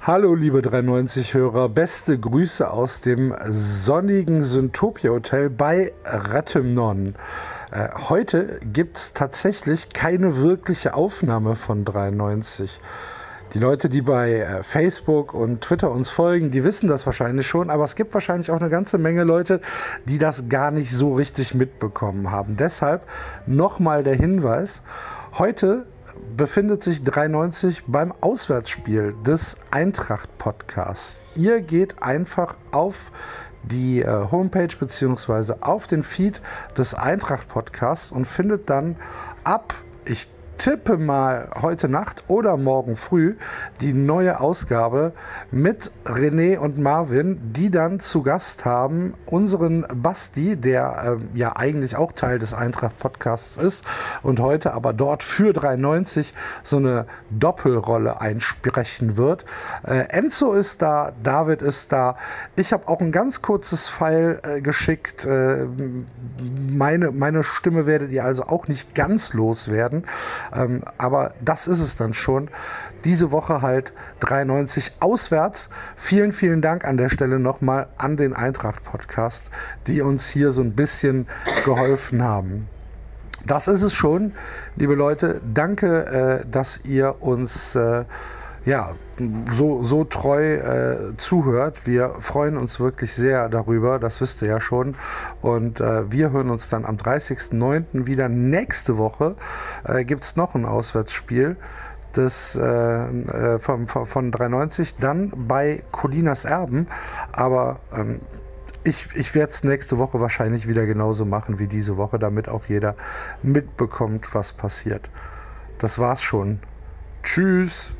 Hallo liebe 390-Hörer, beste Grüße aus dem sonnigen Syntopia Hotel bei Rettemnon. Äh, heute gibt es tatsächlich keine wirkliche Aufnahme von 390. Die Leute, die bei äh, Facebook und Twitter uns folgen, die wissen das wahrscheinlich schon, aber es gibt wahrscheinlich auch eine ganze Menge Leute, die das gar nicht so richtig mitbekommen haben. Deshalb nochmal der Hinweis, heute befindet sich 93 beim Auswärtsspiel des Eintracht Podcasts. Ihr geht einfach auf die äh, Homepage bzw. auf den Feed des Eintracht Podcasts und findet dann ab, ich tippe mal heute Nacht oder morgen früh die neue Ausgabe mit René und Marvin, die dann zu Gast haben unseren Basti, der äh, ja eigentlich auch Teil des Eintracht Podcasts ist und heute aber dort für 390 so eine Doppelrolle einsprechen wird. Äh, Enzo ist da, David ist da. Ich habe auch ein ganz kurzes Pfeil äh, geschickt. Äh, meine, meine Stimme werdet ihr also auch nicht ganz loswerden. Ähm, aber das ist es dann schon. Diese Woche halt 93 auswärts. Vielen, vielen Dank an der Stelle nochmal an den Eintracht-Podcast, die uns hier so ein bisschen geholfen haben. Das ist es schon, liebe Leute. Danke, äh, dass ihr uns äh, ja, so, so treu äh, zuhört. Wir freuen uns wirklich sehr darüber, das wisst ihr ja schon. Und äh, wir hören uns dann am 30.09. wieder. Nächste Woche äh, gibt es noch ein Auswärtsspiel des, äh, äh, von, von 390, dann bei Colinas Erben. Aber ähm, ich, ich werde es nächste Woche wahrscheinlich wieder genauso machen wie diese Woche, damit auch jeder mitbekommt, was passiert. Das war's schon. Tschüss.